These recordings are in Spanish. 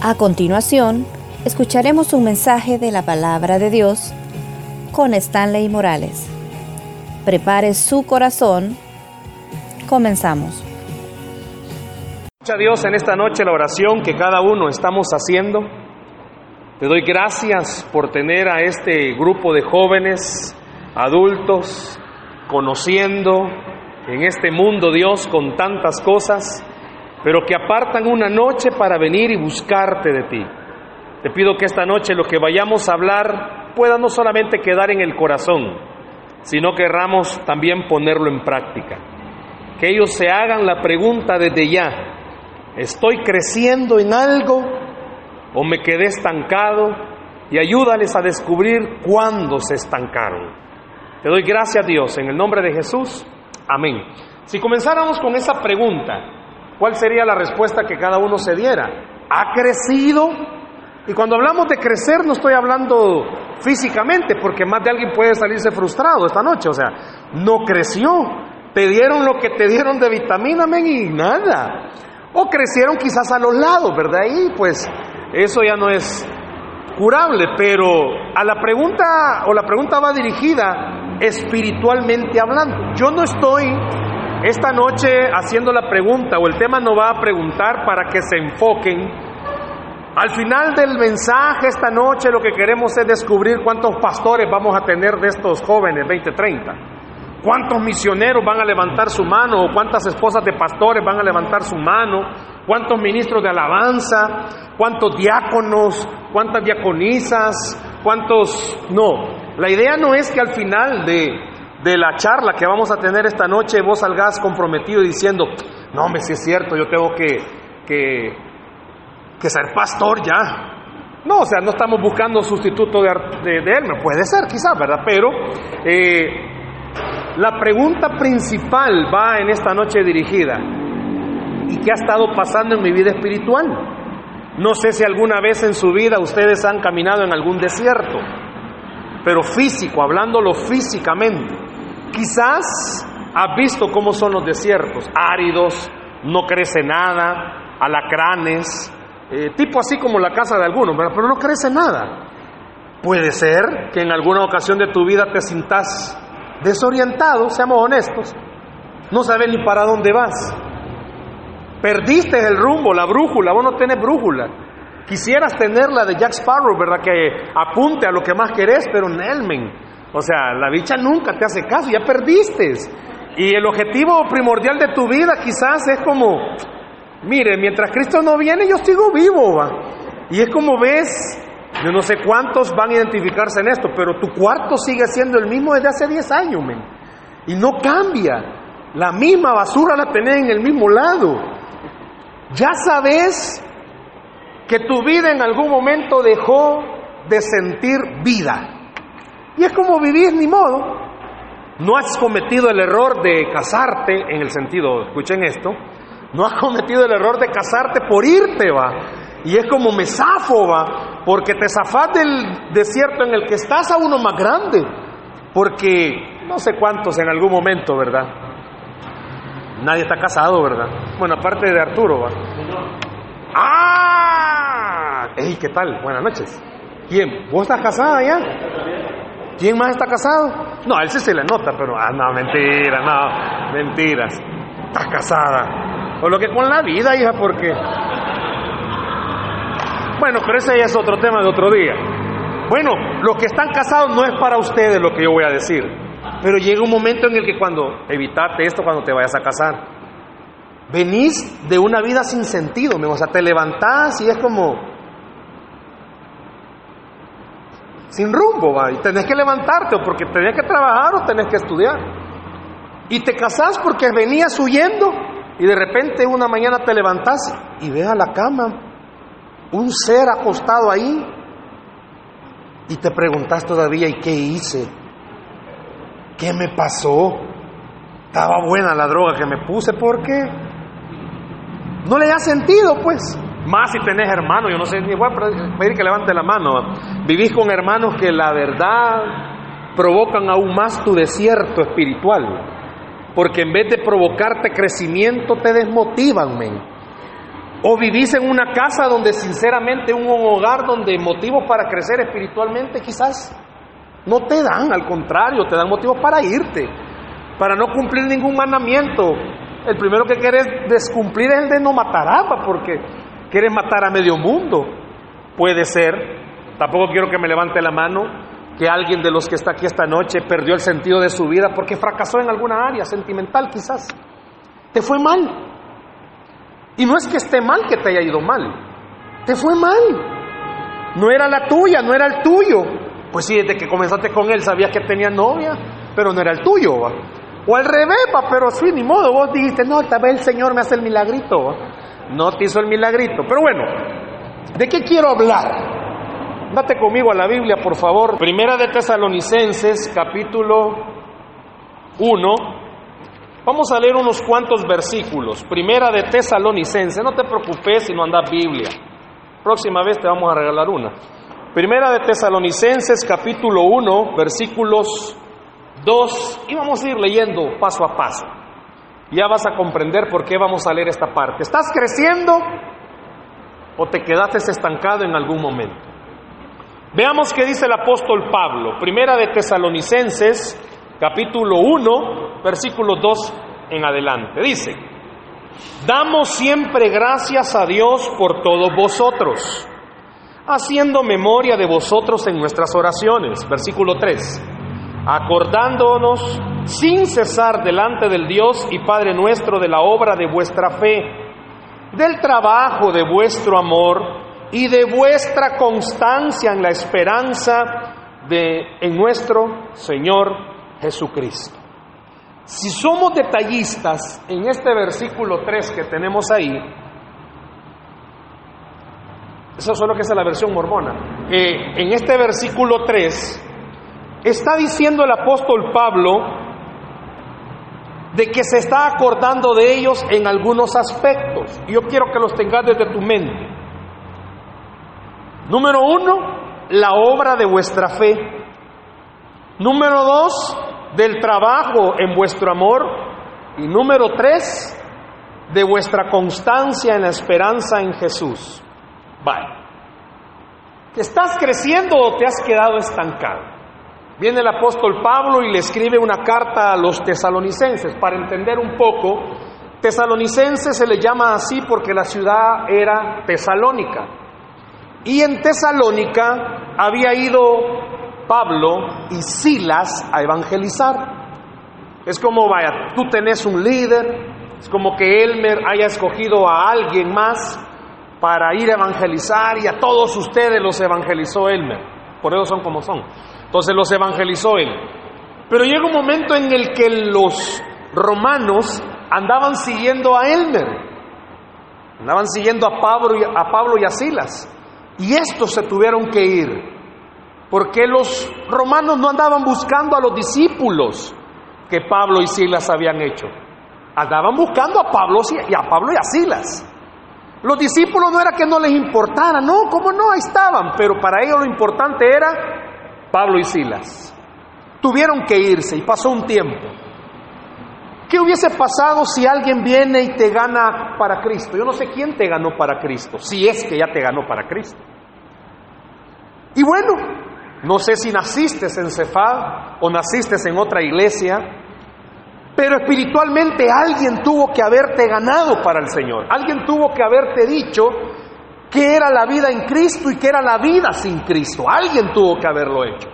A continuación, escucharemos un mensaje de la palabra de Dios con Stanley Morales. Prepare su corazón. Comenzamos. Mucha Dios en esta noche la oración que cada uno estamos haciendo. Te doy gracias por tener a este grupo de jóvenes, adultos, conociendo en este mundo Dios con tantas cosas pero que apartan una noche para venir y buscarte de ti. Te pido que esta noche lo que vayamos a hablar pueda no solamente quedar en el corazón, sino que querramos también ponerlo en práctica. Que ellos se hagan la pregunta desde ya, ¿estoy creciendo en algo o me quedé estancado? Y ayúdales a descubrir cuándo se estancaron. Te doy gracias Dios en el nombre de Jesús. Amén. Si comenzáramos con esa pregunta, ¿cuál sería la respuesta que cada uno se diera? ¿Ha crecido? Y cuando hablamos de crecer no estoy hablando físicamente, porque más de alguien puede salirse frustrado esta noche, o sea, no creció. Te dieron lo que te dieron de vitamina, men, y nada. O crecieron quizás a los lados, ¿verdad? Y pues eso ya no es curable, pero a la pregunta, o la pregunta va dirigida espiritualmente hablando. Yo no estoy esta noche haciendo la pregunta o el tema no va a preguntar para que se enfoquen. Al final del mensaje esta noche lo que queremos es descubrir cuántos pastores vamos a tener de estos jóvenes 2030. ¿Cuántos misioneros van a levantar su mano? ¿O cuántas esposas de pastores van a levantar su mano? ¿Cuántos ministros de alabanza? ¿Cuántos diáconos? ¿Cuántas diaconisas? ¿Cuántos? No. La idea no es que al final de, de la charla que vamos a tener esta noche vos salgas comprometido diciendo, no, hombre, si es cierto, yo tengo que, que, ser pastor ya. No, o sea, no estamos buscando sustituto de, de, de él, puede ser quizás, ¿verdad? Pero eh, la pregunta principal va en esta noche dirigida. ¿Y qué ha estado pasando en mi vida espiritual? No sé si alguna vez en su vida ustedes han caminado en algún desierto, pero físico, hablándolo físicamente. Quizás has visto cómo son los desiertos, áridos, no crece nada, alacranes, eh, tipo así como la casa de algunos, pero no crece nada. Puede ser que en alguna ocasión de tu vida te sintas desorientado, seamos honestos, no sabes ni para dónde vas. Perdiste el rumbo, la brújula, vos no tenés brújula. Quisieras tener la de Jack Sparrow, ¿verdad? Que apunte a lo que más querés, pero Nelmen, o sea, la bicha nunca te hace caso, ya perdiste. Y el objetivo primordial de tu vida quizás es como, mire, mientras Cristo no viene, yo sigo vivo, va. Y es como ves, yo no sé cuántos van a identificarse en esto, pero tu cuarto sigue siendo el mismo desde hace 10 años, men. Y no cambia. La misma basura la tenés en el mismo lado. Ya sabes que tu vida en algún momento dejó de sentir vida. Y es como vivir, ni modo. No has cometido el error de casarte, en el sentido, escuchen esto, no has cometido el error de casarte por irte, va. Y es como me porque te zafas del desierto en el que estás a uno más grande. Porque no sé cuántos en algún momento, ¿verdad? Nadie está casado, ¿verdad? Bueno, aparte de Arturo, va. ¡Ah! ¡Ey, qué tal! Buenas noches. ¿Quién? ¿Vos estás casada ya? ¿Quién más está casado? No, a él sí se le nota, pero, ah, no, mentira, no, mentiras. Estás casada. O lo que con la vida, hija, porque. Bueno, pero ese ya es otro tema de otro día. Bueno, los que están casados no es para ustedes lo que yo voy a decir. Pero llega un momento en el que cuando, evitate esto cuando te vayas a casar. Venís de una vida sin sentido, o sea, te levantás y es como, sin rumbo, va, y tenés que levantarte o porque tenés que trabajar o tenés que estudiar. Y te casás porque venías huyendo y de repente una mañana te levantás y ves a la cama un ser acostado ahí y te preguntas todavía, ¿y qué hice? ¿Qué me pasó? Estaba buena la droga que me puse, ¿por qué? No le da sentido, pues. Más si tenés hermanos, yo no sé, ni voy a pedir que levante la mano. Vivís con hermanos que la verdad provocan aún más tu desierto espiritual. Porque en vez de provocarte crecimiento, te desmotivan, men. O vivís en una casa donde sinceramente, un hogar donde motivos para crecer espiritualmente quizás no te dan, al contrario, te dan motivos para irte, para no cumplir ningún mandamiento. El primero que quieres descumplir es el de no matar agua, porque quieres matar a medio mundo. Puede ser, tampoco quiero que me levante la mano, que alguien de los que está aquí esta noche perdió el sentido de su vida porque fracasó en alguna área sentimental quizás. Te fue mal. Y no es que esté mal que te haya ido mal, te fue mal. No era la tuya, no era el tuyo. Pues sí, desde que comenzaste con él sabías que tenía novia, pero no era el tuyo. O al revés, pero sí, ni modo, vos dijiste, no, tal vez el Señor me hace el milagrito. No te hizo el milagrito. Pero bueno, ¿de qué quiero hablar? Date conmigo a la Biblia, por favor. Primera de Tesalonicenses, capítulo 1, Vamos a leer unos cuantos versículos. Primera de Tesalonicense. No te preocupes si no andas Biblia. Próxima vez te vamos a regalar una. Primera de Tesalonicenses, capítulo 1, versículos 2. Y vamos a ir leyendo paso a paso. Ya vas a comprender por qué vamos a leer esta parte. ¿Estás creciendo o te quedaste estancado en algún momento? Veamos qué dice el apóstol Pablo. Primera de Tesalonicenses, capítulo 1, versículo 2 en adelante. Dice, damos siempre gracias a Dios por todos vosotros, haciendo memoria de vosotros en nuestras oraciones. Versículo 3, acordándonos sin cesar delante del Dios y Padre nuestro de la obra de vuestra fe, del trabajo de vuestro amor y de vuestra constancia en la esperanza de en nuestro Señor Jesucristo. Si somos detallistas en este versículo 3 que tenemos ahí, eso es lo que es la versión mormona, eh, en este versículo 3 está diciendo el apóstol Pablo de que se está acordando de ellos en algunos aspectos. Yo quiero que los tengas desde tu mente. Número uno, la obra de vuestra fe. Número dos, del trabajo en vuestro amor. Y número tres, de vuestra constancia en la esperanza en Jesús. Vale. ¿Que estás creciendo o te has quedado estancado? Viene el apóstol Pablo y le escribe una carta a los tesalonicenses. Para entender un poco, tesalonicenses se le llama así porque la ciudad era tesalónica. Y en Tesalónica había ido Pablo y Silas a evangelizar. Es como, vaya, tú tenés un líder, es como que Elmer haya escogido a alguien más para ir a evangelizar y a todos ustedes los evangelizó Elmer. Por eso son como son. Entonces los evangelizó él. Pero llega un momento en el que los romanos andaban siguiendo a Elmer. Andaban siguiendo a Pablo y a, Pablo y Silas. Y estos se tuvieron que ir porque los romanos no andaban buscando a los discípulos que Pablo y Silas habían hecho. Andaban buscando a Pablo y a Pablo y Silas. Los discípulos no era que no les importara, no, cómo no, ahí estaban, pero para ellos lo importante era Pablo y Silas. Tuvieron que irse y pasó un tiempo. ¿Qué hubiese pasado si alguien viene y te gana para Cristo? Yo no sé quién te ganó para Cristo, si es que ya te ganó para Cristo. Y bueno, no sé si naciste en Cefad o naciste en otra iglesia, pero espiritualmente alguien tuvo que haberte ganado para el Señor. Alguien tuvo que haberte dicho que era la vida en Cristo y que era la vida sin Cristo. Alguien tuvo que haberlo hecho.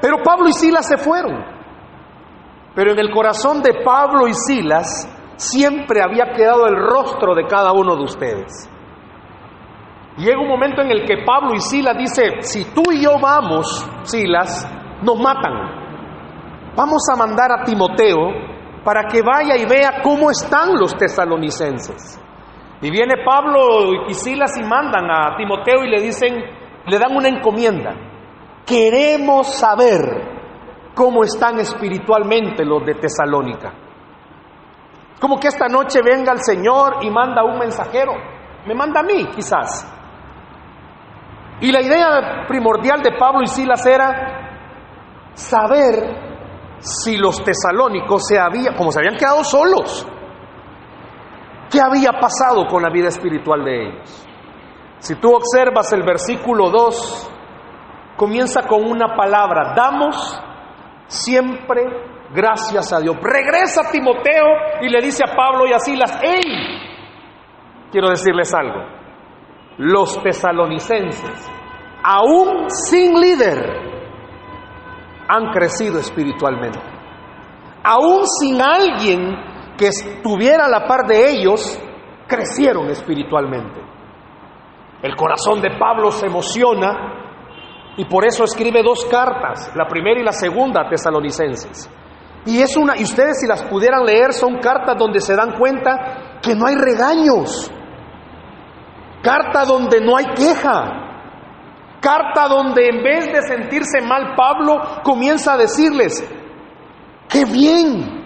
Pero Pablo y Silas se fueron. Pero en el corazón de Pablo y Silas siempre había quedado el rostro de cada uno de ustedes. Llega un momento en el que Pablo y Silas dice, si tú y yo vamos, Silas, nos matan. Vamos a mandar a Timoteo para que vaya y vea cómo están los tesalonicenses. Y viene Pablo y Silas y mandan a Timoteo y le dicen, le dan una encomienda. Queremos saber cómo están espiritualmente los de Tesalónica. Como que esta noche venga el Señor y manda un mensajero. Me manda a mí, quizás. Y la idea primordial de Pablo y Silas era saber si los tesalónicos se habían, como se habían quedado solos, ¿Qué había pasado con la vida espiritual de ellos? Si tú observas el versículo 2, comienza con una palabra, damos siempre gracias a Dios. Regresa Timoteo y le dice a Pablo y a Silas, ¡hey! Quiero decirles algo, los tesalonicenses, aún sin líder, han crecido espiritualmente. Aún sin alguien que estuviera a la par de ellos, crecieron espiritualmente. El corazón de Pablo se emociona y por eso escribe dos cartas, la primera y la segunda a tesalonicenses. Y es una y ustedes si las pudieran leer son cartas donde se dan cuenta que no hay regaños. Carta donde no hay queja. Carta donde en vez de sentirse mal Pablo comienza a decirles, qué bien,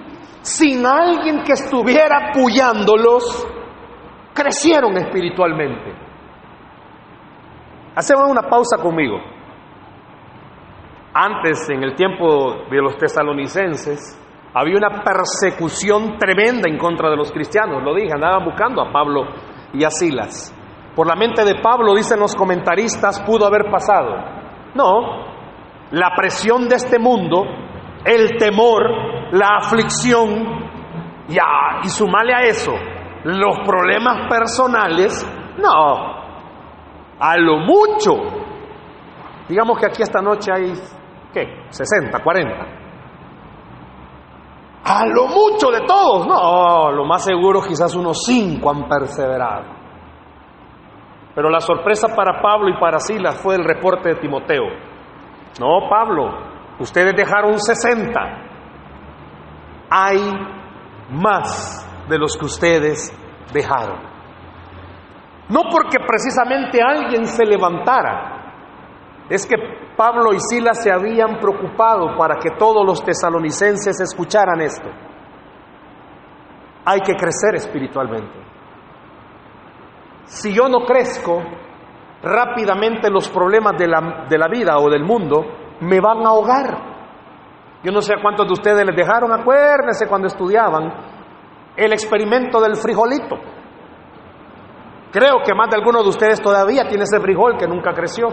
sin alguien que estuviera apoyándolos, crecieron espiritualmente. Hacemos una pausa conmigo. Antes, en el tiempo de los tesalonicenses, había una persecución tremenda en contra de los cristianos. Lo dije, andaban buscando a Pablo y a Silas. Por la mente de Pablo, dicen los comentaristas, pudo haber pasado. No, la presión de este mundo, el temor, la aflicción, y, y sumarle a eso los problemas personales, no, a lo mucho. Digamos que aquí esta noche hay, ¿qué? 60, 40. A lo mucho de todos, no, lo más seguro quizás unos 5 han perseverado. Pero la sorpresa para Pablo y para Silas fue el reporte de Timoteo. No, Pablo, ustedes dejaron 60. Hay más de los que ustedes dejaron. No porque precisamente alguien se levantara, es que Pablo y Silas se habían preocupado para que todos los tesalonicenses escucharan esto. Hay que crecer espiritualmente. Si yo no crezco, rápidamente los problemas de la, de la, vida o del mundo me van a ahogar. Yo no sé a cuántos de ustedes les dejaron, acuérdense cuando estudiaban, el experimento del frijolito. Creo que más de algunos de ustedes todavía tiene ese frijol que nunca creció.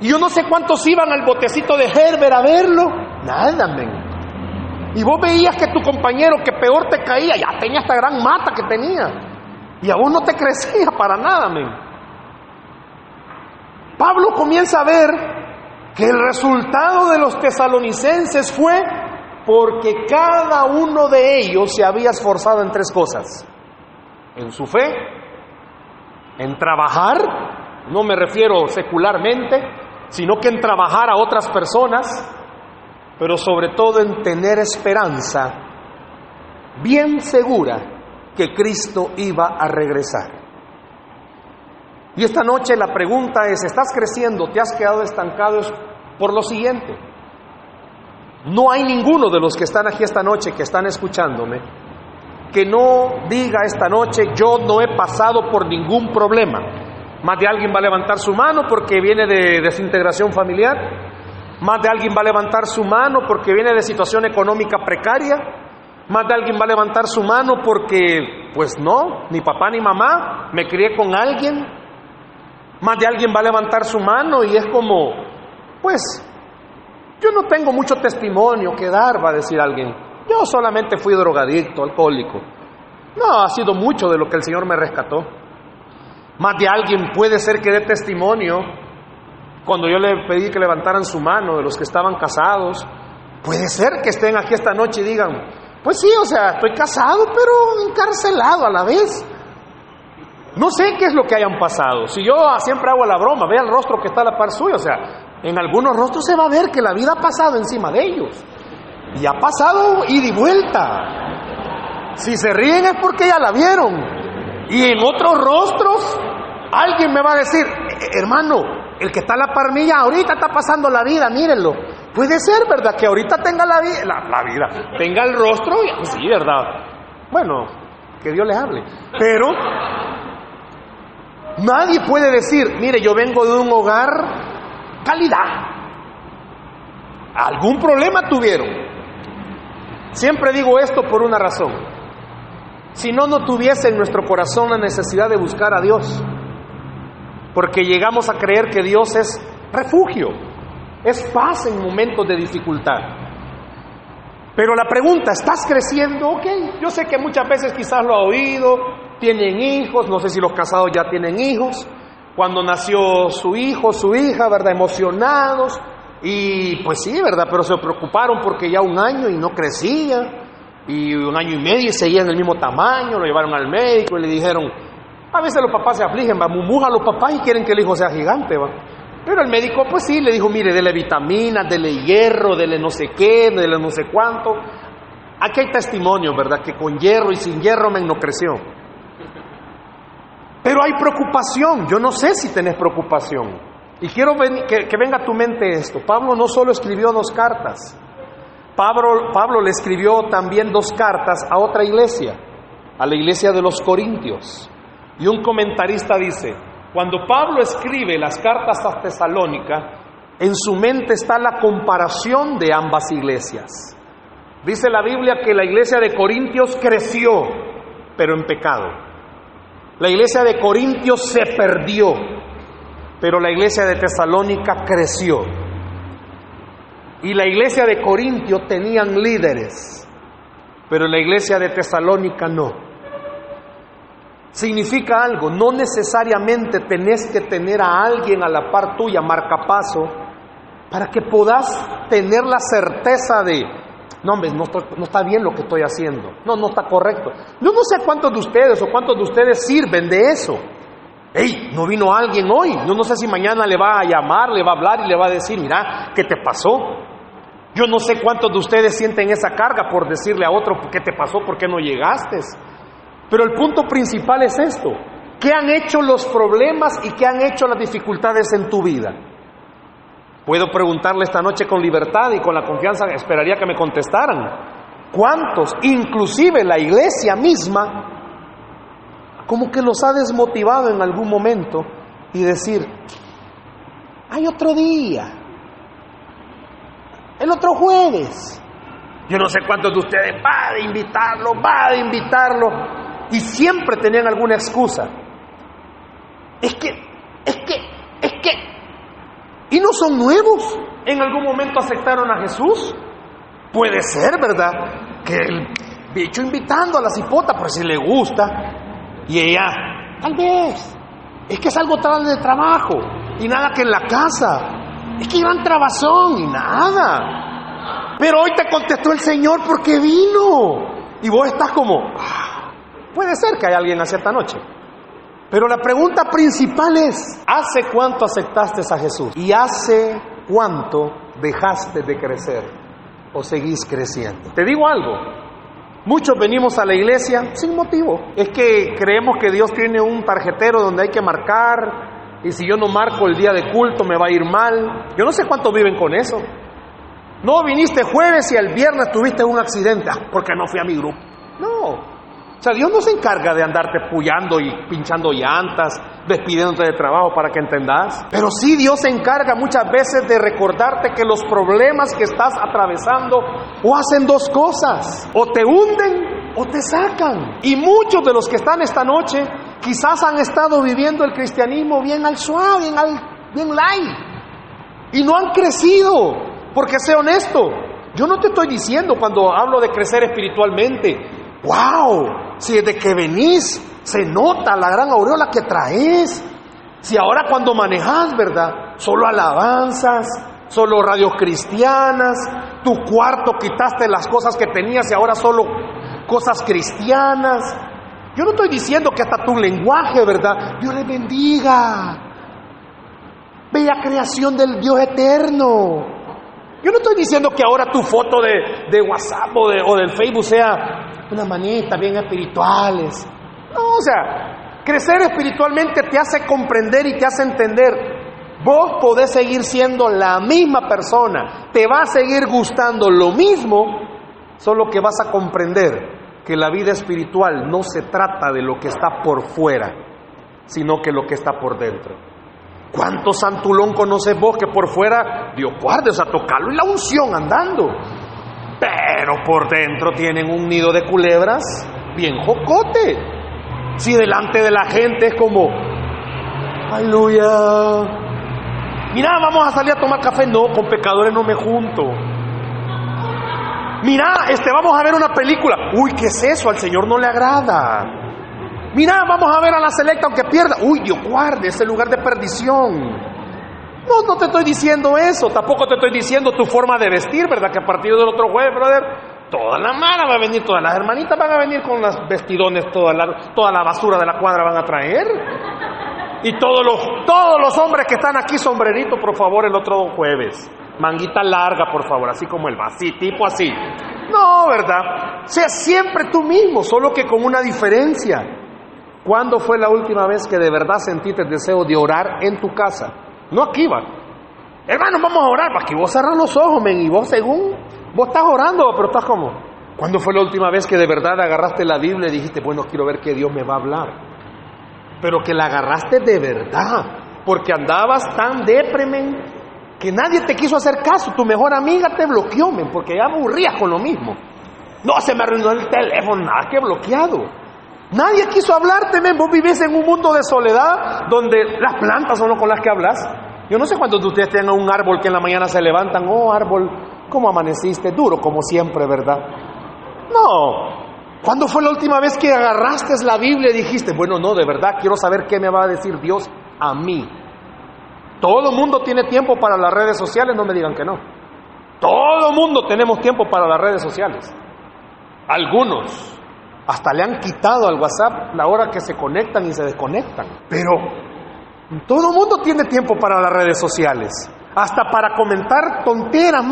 Y yo no sé cuántos iban al botecito de Herbert a verlo. Nada, men. Y vos veías que tu compañero que peor te caía, ya tenía esta gran mata que tenía. Y aún no te crecía para nada, men. Pablo comienza a ver que el resultado de los tesalonicenses fue porque cada uno de ellos se había esforzado en tres cosas. En su fe, en trabajar, no me refiero secularmente, sino que en trabajar a otras personas, pero sobre todo en tener esperanza bien segura que Cristo iba a regresar. Y esta noche la pregunta es, ¿estás creciendo? ¿Te has quedado estancado? Es por lo siguiente. No hay ninguno de los que están aquí esta noche, que están escuchándome, que no diga esta noche, yo no he pasado por ningún problema. Más de alguien va a levantar su mano porque viene de desintegración familiar. Más de alguien va a levantar su mano porque viene de situación económica precaria. Más de alguien va a levantar su mano porque, pues no, ni papá ni mamá, me crié con alguien. Más de alguien va a levantar su mano y es como, pues, yo no tengo mucho testimonio que dar, va a decir alguien. Yo solamente fui drogadicto, alcohólico. No, ha sido mucho de lo que el Señor me rescató. Más de alguien puede ser que dé testimonio cuando yo le pedí que levantaran su mano de los que estaban casados. Puede ser que estén aquí esta noche y digan, pues sí, o sea, estoy casado, pero encarcelado a la vez. No sé qué es lo que hayan pasado. Si yo siempre hago la broma, vea el rostro que está a la par suyo, o sea, en algunos rostros se va a ver que la vida ha pasado encima de ellos. Y ha pasado ida y vuelta. Si se ríen es porque ya la vieron. Y en otros rostros, alguien me va a decir, hermano, el que está a la par mía ahorita está pasando la vida, mírenlo. Puede ser, ¿verdad? Que ahorita tenga la, vida, la, vida, tenga el rostro, y, sí, ¿verdad? Bueno, que Dios le hable. Pero nadie puede decir, mire, yo vengo de un hogar calidad. ¿Algún problema tuvieron? Siempre digo esto por una razón. si no, no tuviese en nuestro corazón la necesidad de buscar a Dios. Porque llegamos a creer que Dios es refugio, es paz en momentos de dificultad. Pero la pregunta, ¿estás creciendo? Ok, yo sé que muchas veces quizás lo ha oído, tienen hijos, no sé si los casados ya tienen hijos, cuando nació su hijo, su hija, ¿verdad? Emocionados, y pues sí, ¿verdad? Pero se preocuparon porque ya un año y no crecía, y un año y medio y seguían el mismo tamaño, lo llevaron al médico y le dijeron, a veces los papás se afligen, va, a los papás y quieren que el hijo sea gigante, va. Pero el médico, pues sí, le dijo, mire, dele vitaminas, dele hierro, dele no sé qué, dele no sé cuánto. Aquí hay testimonio, ¿verdad? Que con hierro y sin hierro men no creció. Pero hay preocupación, yo no sé si tenés preocupación. Y quiero que, que venga a tu mente esto. Pablo no solo escribió dos cartas, Pablo, Pablo le escribió también dos cartas a otra iglesia, a la iglesia de los Corintios. Y un comentarista dice, cuando Pablo escribe las cartas a Tesalónica, en su mente está la comparación de ambas iglesias. Dice la Biblia que la iglesia de Corintios creció, pero en pecado. La iglesia de Corintios se perdió, pero la iglesia de Tesalónica creció. Y la iglesia de Corintio tenían líderes, pero la iglesia de Tesalónica no. Significa algo, no necesariamente tenés que tener a alguien a la par tuya, marcapaso, para que puedas tener la certeza de, no hombre, no, no, está bien lo que estoy haciendo, no, no está correcto. Yo no sé cuántos de ustedes o cuántos de ustedes sirven de eso. Hey, no vino alguien hoy, yo no sé si mañana le va a llamar, le va a hablar y le va a decir, mira, ¿qué te pasó? Yo no sé cuántos de ustedes sienten esa carga por decirle a otro qué te pasó, por qué no llegaste. Pero el punto principal es esto. ¿Qué han hecho los problemas y qué han hecho las dificultades en tu vida? Puedo preguntarle esta noche con libertad y con la confianza, esperaría que me contestaran. ¿Cuántos, inclusive la iglesia misma, como que los ha desmotivado en algún momento y decir, hay otro día, el otro jueves. Yo no sé cuántos de ustedes va de invitarlo, va de invitarlo. Y siempre tenían alguna excusa. Es que. Y no son nuevos. En algún momento aceptaron a Jesús. Puede ser, ¿verdad? Que el bicho invitando a la cipota, por si le gusta. Y ella, tal vez. Es que es algo tarde de trabajo. Y nada que en la casa. Es que iban trabazón y nada. Pero hoy te contestó el Señor porque vino. Y vos estás como, ah, puede ser que haya alguien así esta noche. Pero la pregunta principal es, ¿hace cuánto aceptaste a Jesús? ¿Y hace cuánto dejaste de crecer o seguís creciendo? Te digo algo, muchos venimos a la iglesia sin motivo. Es que creemos que Dios tiene un tarjetero donde hay que marcar y si yo no marco el día de culto me va a ir mal. Yo no sé cuántos viven con eso. No viniste jueves y el viernes tuviste un accidente ah, porque no fui a mi grupo. No. O sea, Dios no se encarga de andarte puyando y pinchando llantas, despidiéndote de trabajo para que entendas. Pero sí Dios se encarga muchas veces de recordarte que los problemas que estás atravesando o hacen dos cosas. O te hunden o te sacan. Y muchos de los que están esta noche Quizás han estado viviendo el cristianismo bien al suave, bien, al, bien light. Y no han crecido. Porque sé honesto, yo no te estoy diciendo cuando hablo de crecer espiritualmente, wow, si desde que venís se nota la gran aureola que traes. Si ahora cuando manejas, ¿verdad? Solo alabanzas, solo radios cristianas, tu cuarto quitaste las cosas que tenías y ahora solo cosas cristianas. Yo no estoy diciendo que hasta tu lenguaje, ¿verdad? Dios le bendiga. Bella creación del Dios eterno. Yo no estoy diciendo que ahora tu foto de, WhatsApp o, de, o del Facebook sea una manita bien espirituales. No, o sea, crecer espiritualmente te hace comprender y te hace entender. Vos podés seguir siendo la misma persona, te va a seguir gustando lo mismo, solo que vas a comprender que la vida espiritual no se trata de lo que está por fuera, sino que lo que está por dentro. ¿Cuánto santulón conoces vos que por fuera, Dios guarde, o sea, tocarlo y la unción andando? Pero por dentro tienen un nido de culebras bien jocote. Si delante de la gente es como, aleluya. Mira, vamos a salir a tomar café. No, con pecadores no me junto. Mira, este, vamos a ver una película. Uy, ¿qué es eso? Al Señor no le agrada. Mira, vamos a ver a la selecta aunque pierda. Uy, Dios guarde, ese lugar de perdición. No, no te estoy diciendo eso, tampoco te estoy diciendo tu forma de vestir, ¿verdad? Que a partir del otro jueves, brother, toda la mano va a venir, todas las hermanitas van a venir con las vestidones, toda la, toda la basura de la cuadra van a traer. Y todos los, todos los hombres que están aquí, sombrerito, por favor, el otro jueves. Manguita larga, por favor, así como el así, tipo así. No, ¿verdad? Sea siempre tú mismo, solo que con una diferencia. ¿Cuándo fue la última vez que de verdad sentiste el deseo de orar en tu casa? No aquí va. Hermano, vamos a orar, que vos cerras los ojos, men, y vos según, vos estás orando, pero estás como, ¿cuándo fue la última vez que de verdad agarraste la Biblia y dijiste, bueno, quiero ver que Dios me va a hablar? Pero que la agarraste de verdad, porque andabas tan depremen que nadie te quiso hacer caso, tu mejor amiga te bloqueó, men, porque ya aburrías con lo mismo. No, se me arruinó el teléfono, nada que bloqueado. Nadie quiso hablarte, men. Vos vivís en un mundo de soledad donde las plantas son con las que hablas. Yo no sé cuántos de ustedes tengan un árbol que en la mañana se levantan. Oh, árbol, ¿cómo amaneciste? Duro, como siempre, ¿verdad? No. ¿Cuándo fue la última vez que agarraste la Biblia y dijiste, bueno, no, de verdad quiero saber qué me va a decir Dios a mí? Todo el mundo tiene tiempo para las redes sociales, no me digan que no. Todo el mundo tenemos tiempo para las redes sociales. Algunos, hasta le han quitado al WhatsApp la hora que se conectan y se desconectan. Pero todo el mundo tiene tiempo para las redes sociales. Hasta para comentar tonteras.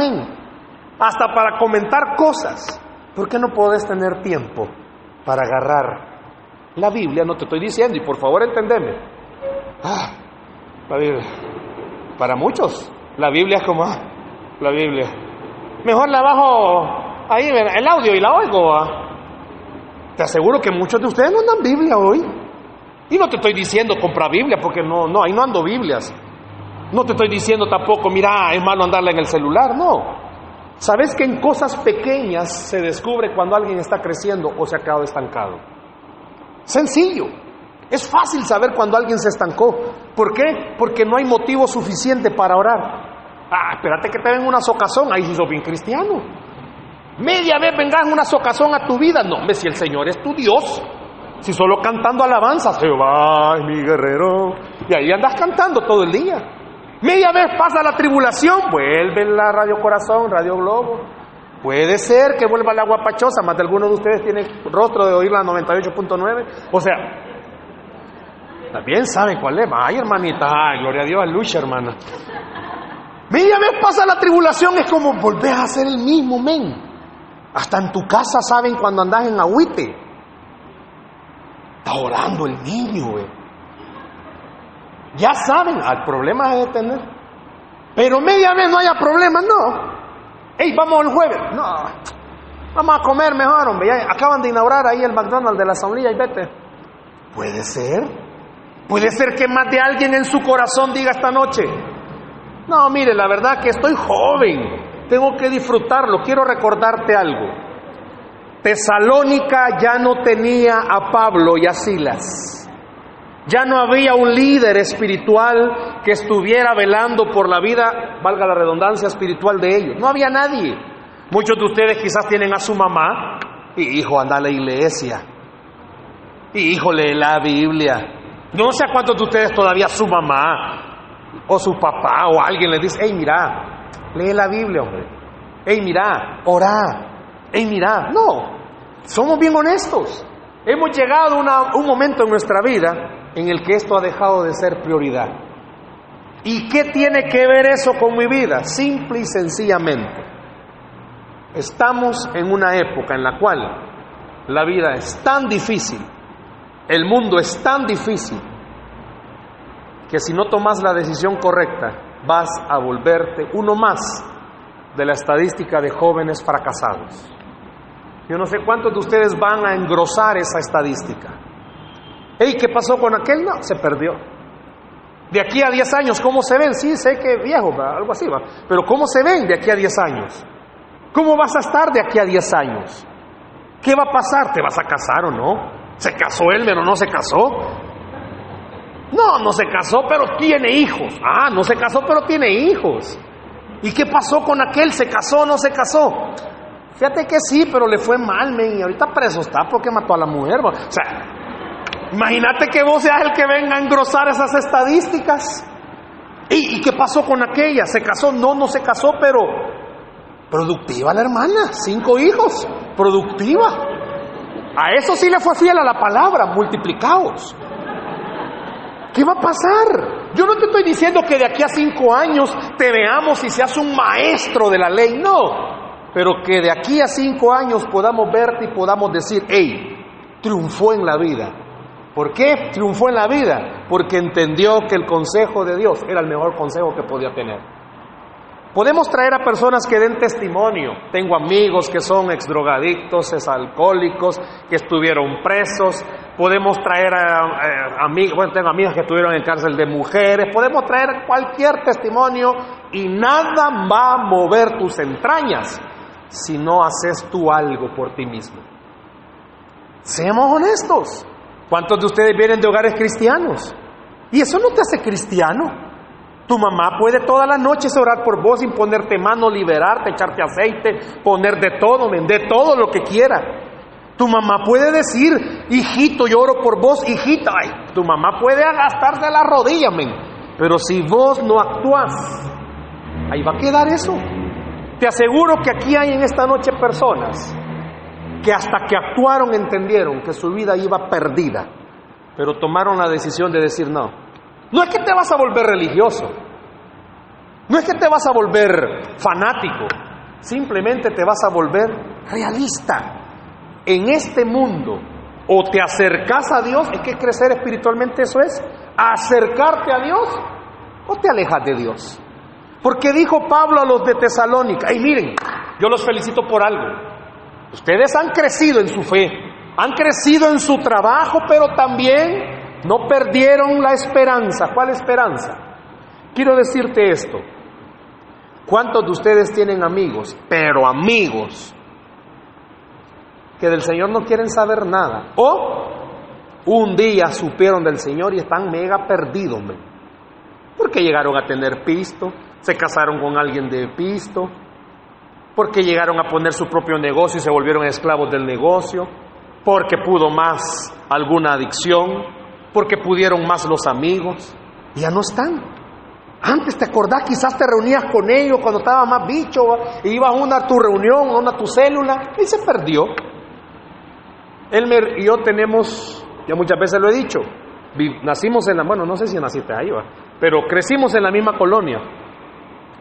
Hasta para comentar cosas. ¿Por qué no puedes tener tiempo para agarrar la Biblia? No te estoy diciendo, y por favor entendeme. Ah, la Biblia. Para muchos, la Biblia es como ah, la Biblia. Mejor la bajo ahí el audio y la oigo. ¿ah? Te aseguro que muchos de ustedes no andan Biblia hoy. Y no te estoy diciendo compra Biblia, porque no, no, ahí no ando Biblias. No te estoy diciendo tampoco, mira, es malo andarla en el celular, no. ¿Sabes que en cosas pequeñas se descubre cuando alguien está creciendo o se ha quedado estancado? Sencillo. Es fácil saber cuando alguien se estancó. ¿Por qué? Porque no hay motivo suficiente para orar. Ah, espérate que te den una socazón, ahí sí bien cristiano. Media vez vengas una socazón a tu vida. No, hombre, si el Señor es tu Dios. Si solo cantando alabanzas, Jehová es mi guerrero. Y ahí andas cantando todo el día. Media vez pasa la tribulación, vuelve la Radio Corazón, Radio Globo. Puede ser que vuelva la guapachosa, más de algunos de ustedes tienen rostro de oír la 98.9. O sea, también saben cuál es. Ay, hermanita, ay, gloria a Dios, lucha, hermana. Media vez pasa la tribulación, es como volver a ser el mismo, men. Hasta en tu casa saben cuando andas en agüite. Está orando el niño, Ya saben, al problema es de tener. Pero media vez no haya problema, no. Ey, vamos el jueves. No. Vamos a comer mejor, hombre. Acaban de inaugurar ahí el McDonald's de la sombrilla y vete. Puede ser. Puede ser que más de alguien en su corazón diga esta noche. No, mire, la verdad que estoy joven. Tengo que disfrutarlo. Quiero recordarte algo. Tesalónica ya no tenía a Pablo y a Silas. Ya no había un líder espiritual que estuviera velando por la vida, valga la redundancia espiritual de ellos. No había nadie. Muchos de ustedes quizás tienen a su mamá y hijo anda a la iglesia. Y hijo lee la Biblia. No sé a cuántos de ustedes todavía su mamá o su papá o alguien les dice, hey mira, Lee la Biblia, hombre. Ey, mira, orá. Ey, mira. No, somos bien honestos. Hemos llegado a un momento en nuestra vida en el que esto ha dejado de ser prioridad. ¿Y qué tiene que ver eso con mi vida? Simple y sencillamente. Estamos en una época en la cual la vida es tan difícil, el mundo es tan difícil, que si no tomas la decisión correcta, vas a volverte uno más de la estadística de jóvenes fracasados. Yo no sé cuántos de ustedes van a engrosar esa estadística. ¿Y ¿qué pasó con aquel? No, se perdió. De aquí a 10 años, ¿cómo se ven? Sí, sé que viejo, algo así va. Pero ¿cómo se ven de aquí a 10 años? ¿Cómo vas a estar de aquí a 10 años? ¿Qué va a pasar? ¿Te vas a casar o no? ¿Se casó él, pero no se casó? No, no se casó, pero tiene hijos. Ah, no se casó, pero tiene hijos. ¿Y qué pasó con aquel? ¿Se casó o no se casó? Fíjate que sí, pero le fue mal, men. Y ahorita preso está porque mató a la mujer. O sea, imagínate que vos seas el que venga a engrosar esas estadísticas. ¿Y, ¿Y qué pasó con aquella? ¿Se casó? No, no se casó, pero productiva la hermana. Cinco hijos. Productiva. A eso sí le fue fiel a la palabra, multiplicados. ¿Qué va a pasar? Yo no te estoy diciendo que de aquí a cinco años te veamos y seas un maestro de la ley, no. Pero que de aquí a cinco años podamos verte y podamos decir, hey, triunfó en la vida. ¿Por qué triunfó en la vida? Porque entendió que el consejo de Dios era el mejor consejo que podía tener. Podemos traer a personas que den testimonio. Tengo amigos que son exdrogadictos, exalcohólicos, que estuvieron presos. Podemos traer a, amigos, bueno, tengo amigas que estuvieron en cárcel de mujeres. Podemos traer cualquier testimonio y nada va a mover tus entrañas si no haces tú algo por ti mismo. Seamos honestos. ¿Cuántos de ustedes vienen de hogares cristianos? Y eso no te hace cristiano. Tu mamá puede todas las noches orar por vos, sin ponerte mano, liberarte, echarte aceite, poner de todo, de todo lo que quiera. Tu mamá puede decir, hijito, lloro por vos, hijita. Ay, tu mamá puede agastarse la rodilla, men. Pero si vos no actúas, ahí va a quedar eso. Te aseguro que aquí hay en esta noche personas que hasta que actuaron entendieron que su vida iba perdida, pero tomaron la decisión de decir no, no es que te vas a volver religioso, no es que te vas a volver fanático, simplemente te vas a volver realista. En este mundo, o te acercas a Dios, es que crecer espiritualmente eso es, acercarte a Dios, o te alejas de Dios. Porque dijo Pablo a los de Tesalónica, y miren, yo los felicito por algo. Ustedes han crecido en su fe, han crecido en su trabajo, pero también no perdieron la esperanza. ¿Cuál esperanza? Quiero decirte esto. ¿Cuántos de ustedes tienen amigos, pero amigos, que del Señor no quieren saber nada? O un día supieron del Señor y están mega perdidos, porque llegaron a tener pisto, se casaron con alguien de pisto, porque llegaron a poner su propio negocio y se volvieron esclavos del negocio, porque pudo más alguna adicción, porque pudieron más los amigos, ya no están. Antes te acordás, quizás te reunías con ellos cuando estaba más bicho, ibas a una a tu reunión, a una a tu célula, y se perdió. Elmer y yo tenemos, ya muchas veces lo he dicho, nacimos en la, bueno, no sé si naciste ahí, va, pero crecimos en la misma colonia.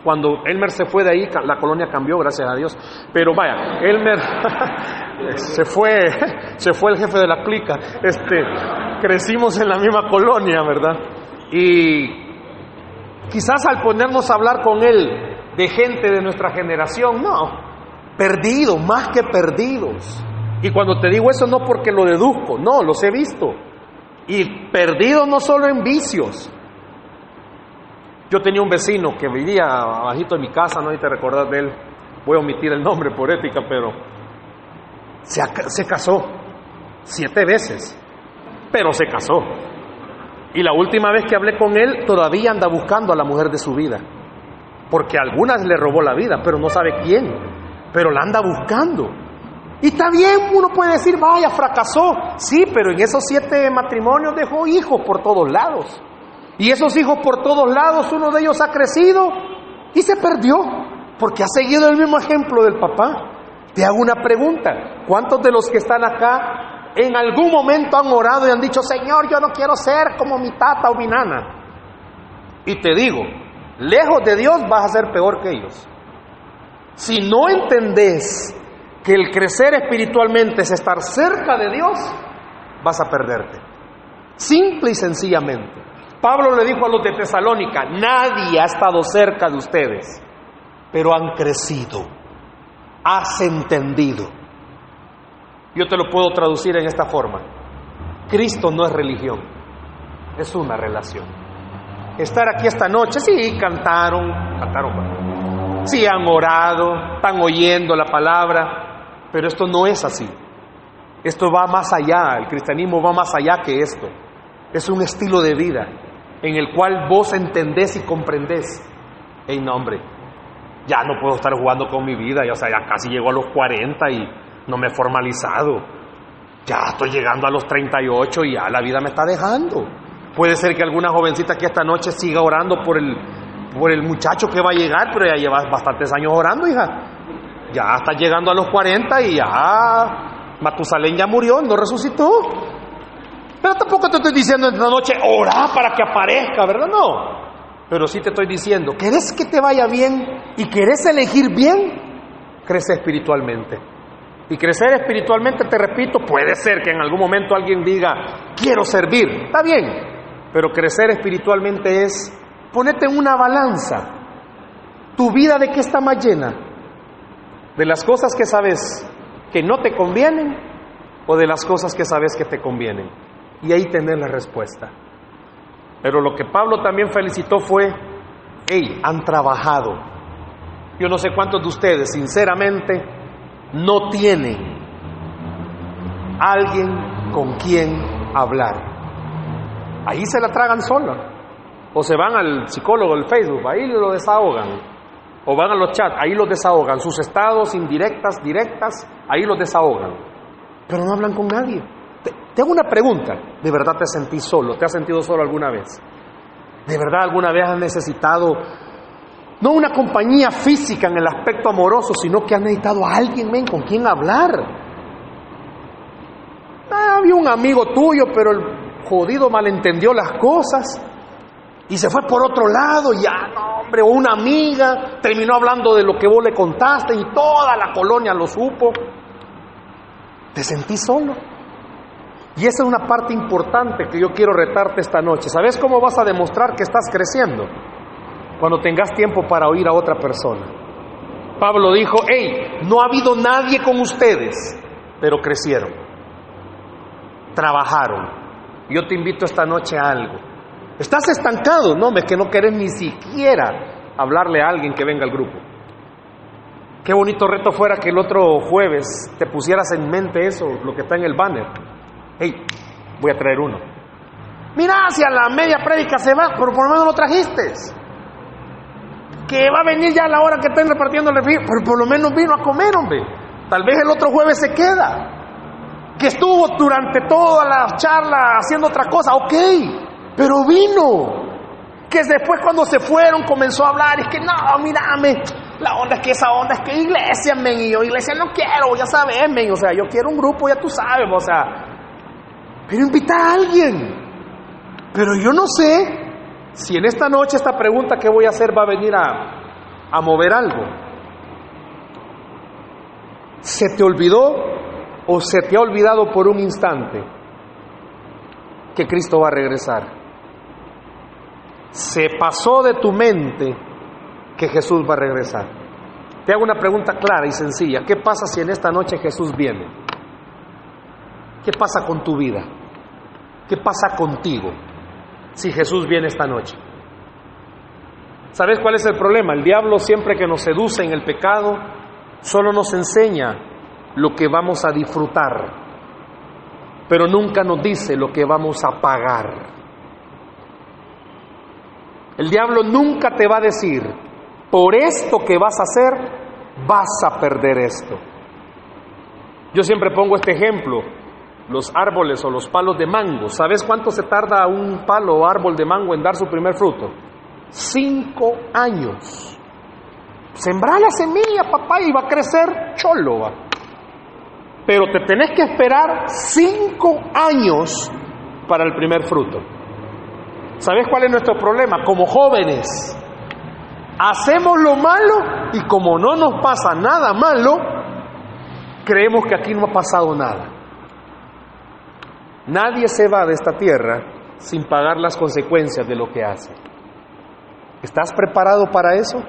Cuando Elmer se fue de ahí, la colonia cambió, gracias a Dios. Pero vaya, Elmer se fue, se fue el jefe de la clica. Este, crecimos en la misma colonia, ¿verdad? Y quizás al ponernos a hablar con él de gente de nuestra generación, no, perdidos, más que perdidos. Y cuando te digo eso no porque lo deduzco, no, los he visto. Y perdidos no solo en vicios, yo tenía un vecino que vivía abajito de mi casa, no hay te recordar de él, voy a omitir el nombre por ética, pero se, se casó siete veces, pero se casó. Y la última vez que hablé con él, todavía anda buscando a la mujer de su vida, porque a algunas le robó la vida, pero no sabe quién, pero la anda buscando. Y está bien, uno puede decir, vaya, fracasó. Sí, pero en esos siete matrimonios dejó hijos por todos lados. Y esos hijos por todos lados, uno de ellos ha crecido y se perdió, porque ha seguido el mismo ejemplo del papá. Te hago una pregunta, ¿cuántos de los que están acá en algún momento han orado y han dicho, Señor, yo no quiero ser como mi tata o mi nana? Y te digo, lejos de Dios vas a ser peor que ellos. Si no entendés que el crecer espiritualmente es estar cerca de Dios, vas a perderte. Simple y sencillamente. Pablo le dijo a los de Tesalónica, nadie ha estado cerca de ustedes, pero han crecido, has entendido. Yo te lo puedo traducir en esta forma. Cristo no es religión, es una relación. Estar aquí esta noche, sí, cantaron, cantaron, sí han orado, están oyendo la palabra, pero esto no es así. Esto va más allá, el cristianismo va más allá que esto. Es un estilo de vida en el cual vos entendés y comprendés. Ey, no, hombre, ya no puedo estar jugando con mi vida, ya, o sea, ya casi llego a los 40 y no me he formalizado. Ya estoy llegando a los 38 y ya la vida me está dejando. Puede ser que alguna jovencita que esta noche siga orando por el, por el muchacho que va a llegar, pero ya llevas bastantes años orando, hija. Ya está llegando a los 40 y ya Matusalén ya murió, no resucitó. Pero tampoco te estoy diciendo esta noche, ora para que aparezca, ¿verdad? No. Pero sí te estoy diciendo, ¿querés que te vaya bien y querés elegir bien? Crece espiritualmente. Y crecer espiritualmente, te repito, puede ser que en algún momento alguien diga, quiero servir. Está bien. Pero crecer espiritualmente es ponerte en una balanza. ¿Tu vida de qué está más llena? ¿De las cosas que sabes que no te convienen o de las cosas que sabes que te convienen? Y ahí tener la respuesta. Pero lo que Pablo también felicitó fue, hey, han trabajado. Yo no sé cuántos de ustedes, sinceramente, no tienen alguien con quien hablar. Ahí se la tragan sola. O se van al psicólogo, al Facebook, ahí lo desahogan. O van a los chats, ahí los desahogan. Sus estados indirectas, directas, ahí los desahogan. Pero no hablan con nadie. Te, hago una pregunta. ¿De verdad te sentís solo? ¿Te has sentido solo alguna vez? ¿De verdad alguna vez has necesitado no una compañía física en el aspecto amoroso, sino que has necesitado a alguien men, con quien hablar? Ah, había un amigo tuyo, pero el jodido malentendió las cosas y se fue por otro lado, ya, no, hombre, o una amiga terminó hablando de lo que vos le contaste y toda la colonia lo supo. Te sentí solo. Y esa es una parte importante que yo quiero retarte esta noche. ¿Sabes cómo vas a demostrar que estás creciendo? Cuando tengas tiempo para oír a otra persona. Pablo dijo, hey, no ha habido nadie con ustedes, pero crecieron, trabajaron. Yo te invito esta noche a algo. Estás estancado, no, es que no querés ni siquiera hablarle a alguien que venga al grupo. Qué bonito reto fuera que el otro jueves te pusieras en mente eso, lo que está en el banner. Hey, voy a traer uno. Mira, si a la media prédica se va, pero por lo menos lo trajiste. Que va a venir ya a la hora que estén repartiendo el pero por lo menos vino a comer, hombre. Tal vez el otro jueves se queda. Que estuvo durante toda la charla haciendo otra cosa, ok, pero vino. Que después cuando se fueron comenzó a hablar, es que no, mírame, la onda es que esa onda es que iglesia, men, y yo iglesia no quiero, ya sabes, men, o sea, yo quiero un grupo, ya tú sabes, o sea, pero invita a alguien. Pero yo no sé si en esta noche esta pregunta que voy a hacer va a venir a, a mover algo. ¿Se te olvidó o se te ha olvidado por un instante que Cristo va a regresar? ¿Se pasó de tu mente que Jesús va a regresar? Te hago una pregunta clara y sencilla. ¿Qué pasa si en esta noche Jesús viene? ¿Qué pasa con tu vida? ¿Qué pasa contigo si Jesús viene esta noche? ¿Sabes cuál es el problema? El diablo siempre que nos seduce en el pecado solo nos enseña lo que vamos a disfrutar, pero nunca nos dice lo que vamos a pagar. El diablo nunca te va a decir, por esto que vas a hacer, vas a perder esto. Yo siempre pongo este ejemplo, los árboles o los palos de mango. ¿Sabes cuánto se tarda un palo o árbol de mango en dar su primer fruto? Cinco años. Sembrar la semilla, papá, y va a crecer cholo. ¿va? Pero te tenés que esperar cinco años para el primer fruto. ¿Sabes cuál es nuestro problema? Como jóvenes, hacemos lo malo y como no nos pasa nada malo, creemos que aquí no ha pasado nada. Nadie se va de esta tierra sin pagar las consecuencias de lo que hace. ¿Estás preparado para eso?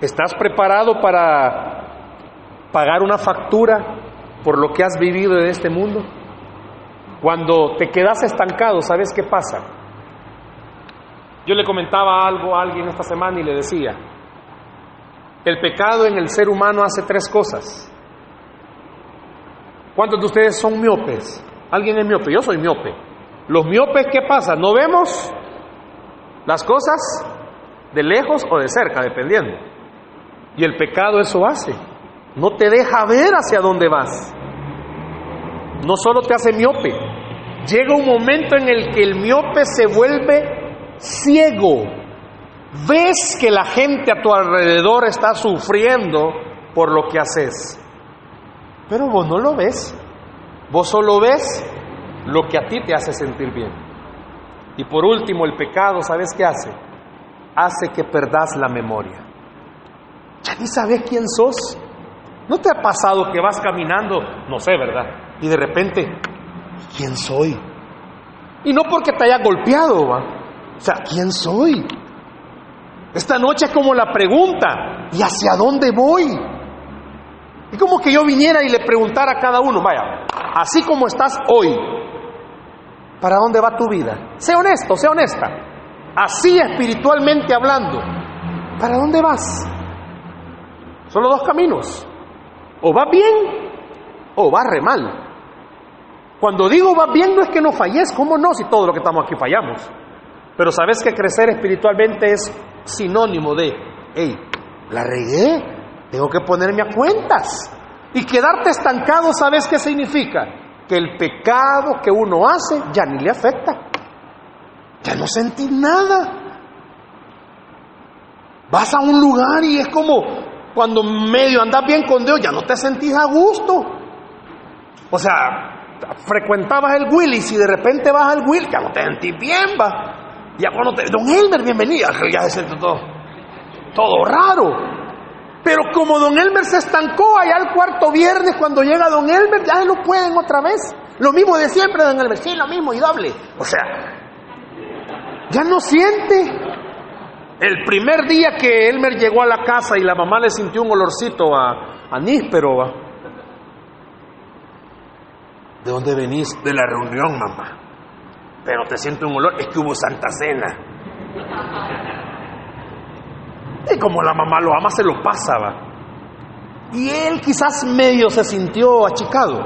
¿Estás preparado para pagar una factura por lo que has vivido en este mundo? Cuando te quedas estancado, ¿sabes qué pasa? Yo le comentaba algo a alguien esta semana y le decía, el pecado en el ser humano hace tres cosas. ¿Cuántos de ustedes son miopes? ¿Alguien es miope? Yo soy miope. Los miopes, ¿qué pasa? No vemos las cosas de lejos o de cerca, dependiendo. Y el pecado eso hace. No te deja ver hacia dónde vas. No solo te hace miope. Llega un momento en el que el miope se vuelve ciego. Ves que la gente a tu alrededor está sufriendo por lo que haces. Pero vos no lo ves. Vos solo ves lo que a ti te hace sentir bien. Y por último, el pecado, ¿sabes qué hace? Hace que perdas la memoria. Ya ni sabes quién sos. ¿No te ha pasado que vas caminando, no sé, verdad? Y de repente, ¿quién soy? Y no porque te haya golpeado, ¿va? O sea, ¿quién soy? Esta noche es como la pregunta, ¿y hacia dónde voy? Y como que yo viniera y le preguntara a cada uno, vaya, así como estás hoy, ¿para dónde va tu vida? Sé honesto, sé honesta. Así espiritualmente hablando, ¿para dónde vas? Solo dos caminos. O va bien o va re mal. Cuando digo va bien no es que no falles, ¿cómo no? Si todo lo que estamos aquí fallamos. Pero sabes que crecer espiritualmente es sinónimo de, hey, la regué, tengo que ponerme a cuentas. Y quedarte estancado, ¿sabes qué significa? Que el pecado que uno hace ya ni le afecta. Ya no sentís nada. Vas a un lugar y es como cuando medio andas bien con Dios, ya no te sentís a gusto. O sea, frecuentabas el Willis y de repente vas al Will, ya no te sentís bien, va. Ya cuando. Don Elmer, bienvenida. Ya se siente todo, todo raro. Pero como don Elmer se estancó allá el cuarto viernes, cuando llega don Elmer, ya lo pueden otra vez. Lo mismo de siempre, don Elmer. Sí, lo mismo y doble. O sea, ya no siente. El primer día que Elmer llegó a la casa y la mamá le sintió un olorcito a, a níspero, ¿de dónde venís? De la reunión, mamá. Pero te siento un olor, es que hubo Santa Cena. Y como la mamá lo ama, se lo pasa, Y él quizás medio se sintió achicado.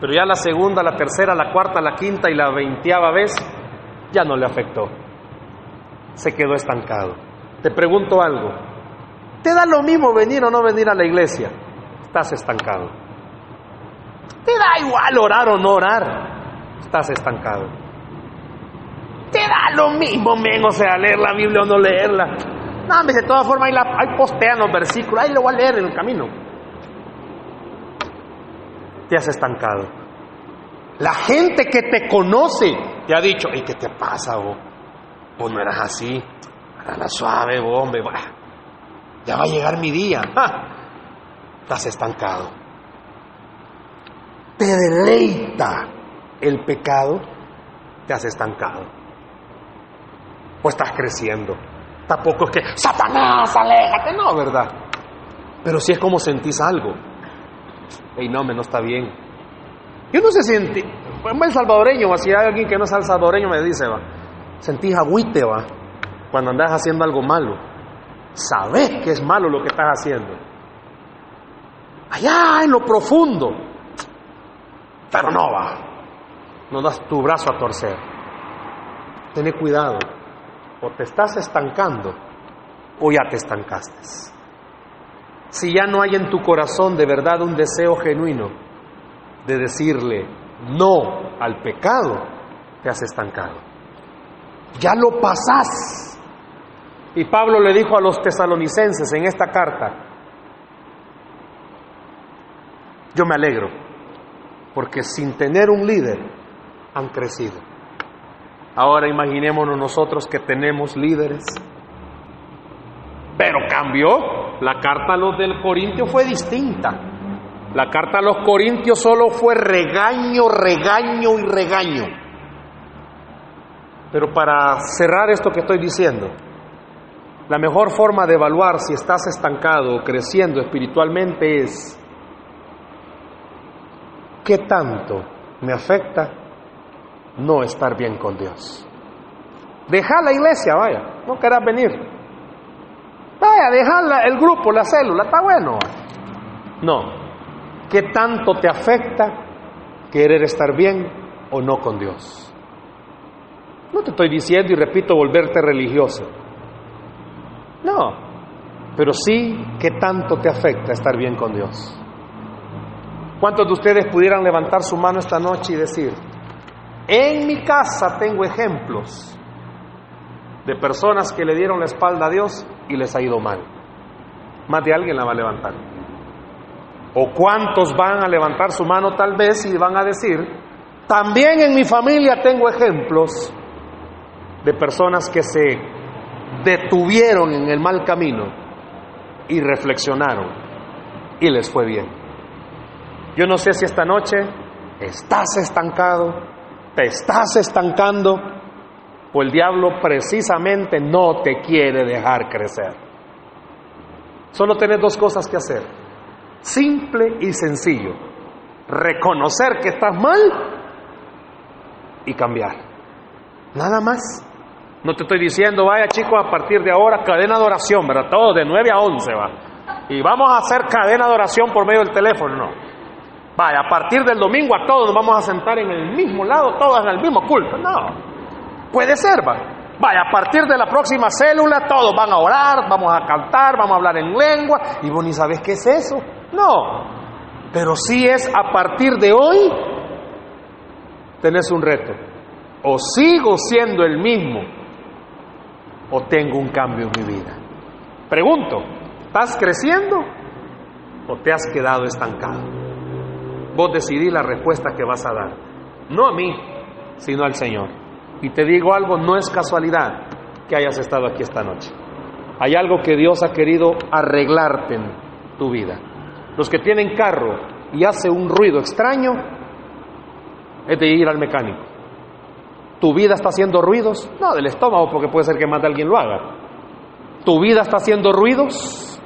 Pero ya la segunda, la tercera, la cuarta, la quinta y la veinteava vez, ya no le afectó. Se quedó estancado. Te pregunto algo. ¿Te da lo mismo venir o no venir a la iglesia? Estás estancado. ¿Te da igual orar o no orar? Estás estancado. Te da lo mismo, men, o sea, leer la Biblia o no leerla. No, de todas formas, ahí, la, postean los versículos, ahí lo voy a leer en el camino. Te has estancado. La gente que te conoce te ha dicho, ¿y qué te pasa, vos? Vos no eras así. la suave, vos, hombre. Ya va a llegar mi día. Estás estancado. Te deleita el pecado, te has estancado. O estás creciendo. Tampoco es que, Satanás, aléjate, no, ¿verdad? Pero si es como sentís algo. Ey, no, me no está bien. Yo no sé si en el salvadoreño, o si hay alguien que no es salvadoreño, me dice, va, sentís agüite, va, cuando andas haciendo algo malo. Sabes que es malo lo que estás haciendo. Allá en lo profundo. Pero no va. No das tu brazo a torcer. Ten cuidado. O te estás estancando o ya te estancaste. Si ya no hay en tu corazón de verdad un deseo genuino de decirle no al pecado, te has estancado. Ya lo pasás. Y Pablo le dijo a los tesalonicenses en esta carta, yo me alegro, porque sin tener un líder han crecido. Ahora imaginémonos nosotros que tenemos líderes. Pero cambió. La carta a los del Corintio fue distinta. La carta a los Corintios solo fue regaño, regaño y regaño. Pero para cerrar esto que estoy diciendo, la mejor forma de evaluar si estás estancado o creciendo espiritualmente es qué tanto me afecta no estar bien con Dios. Deja la iglesia, vaya, no querás venir. Vaya, dejar el grupo, la célula, está bueno. No, ¿Qué tanto te afecta querer estar bien o no con Dios? No te estoy diciendo y repito volverte religioso. No, pero sí qué tanto te afecta estar bien con Dios. ¿Cuántos de ustedes pudieran levantar su mano esta noche y decir, en mi casa tengo ejemplos de personas que le dieron la espalda a Dios y les ha ido mal? Más de alguien la va a levantar. ¿O cuántos van a levantar su mano tal vez y van a decir, también en mi familia tengo ejemplos de personas que se detuvieron en el mal camino y reflexionaron y les fue bien? Yo no sé si esta noche estás estancado, te estás estancando, o el diablo precisamente no te quiere dejar crecer. Solo tenés dos cosas que hacer, simple y sencillo, reconocer que estás mal y cambiar. Nada más. No te estoy diciendo, vaya chicos, a partir de ahora cadena de oración, ¿verdad? Todo de 9 a 11 va. Y vamos a hacer cadena de oración por medio del teléfono, no. Vaya, a partir del domingo a todos nos vamos a sentar en el mismo lado, todos en el mismo culto. No, puede ser, va. Vaya, a partir de la próxima célula todos van a orar, vamos a cantar, vamos a hablar en lengua. Y vos ni sabes qué es eso. No, pero sí es a partir de hoy, tenés un reto. O sigo siendo el mismo, o tengo un cambio en mi vida. Pregunto, ¿estás creciendo o te has quedado estancado? Vos decidí la respuesta que vas a dar. No a mí, sino al Señor. Y te digo algo, no es casualidad que hayas estado aquí esta noche. Hay algo que Dios ha querido arreglarte en tu vida. Los que tienen carro y hace un ruido extraño, es de ir al mecánico. ¿Tu vida está haciendo ruidos? No, del estómago, porque puede ser que más de alguien lo haga. ¿Tu vida está haciendo ruidos?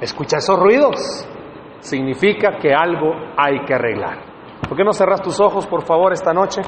Escucha esos ruidos significa que algo hay que arreglar. ¿Por qué no cerras tus ojos, por favor, esta noche?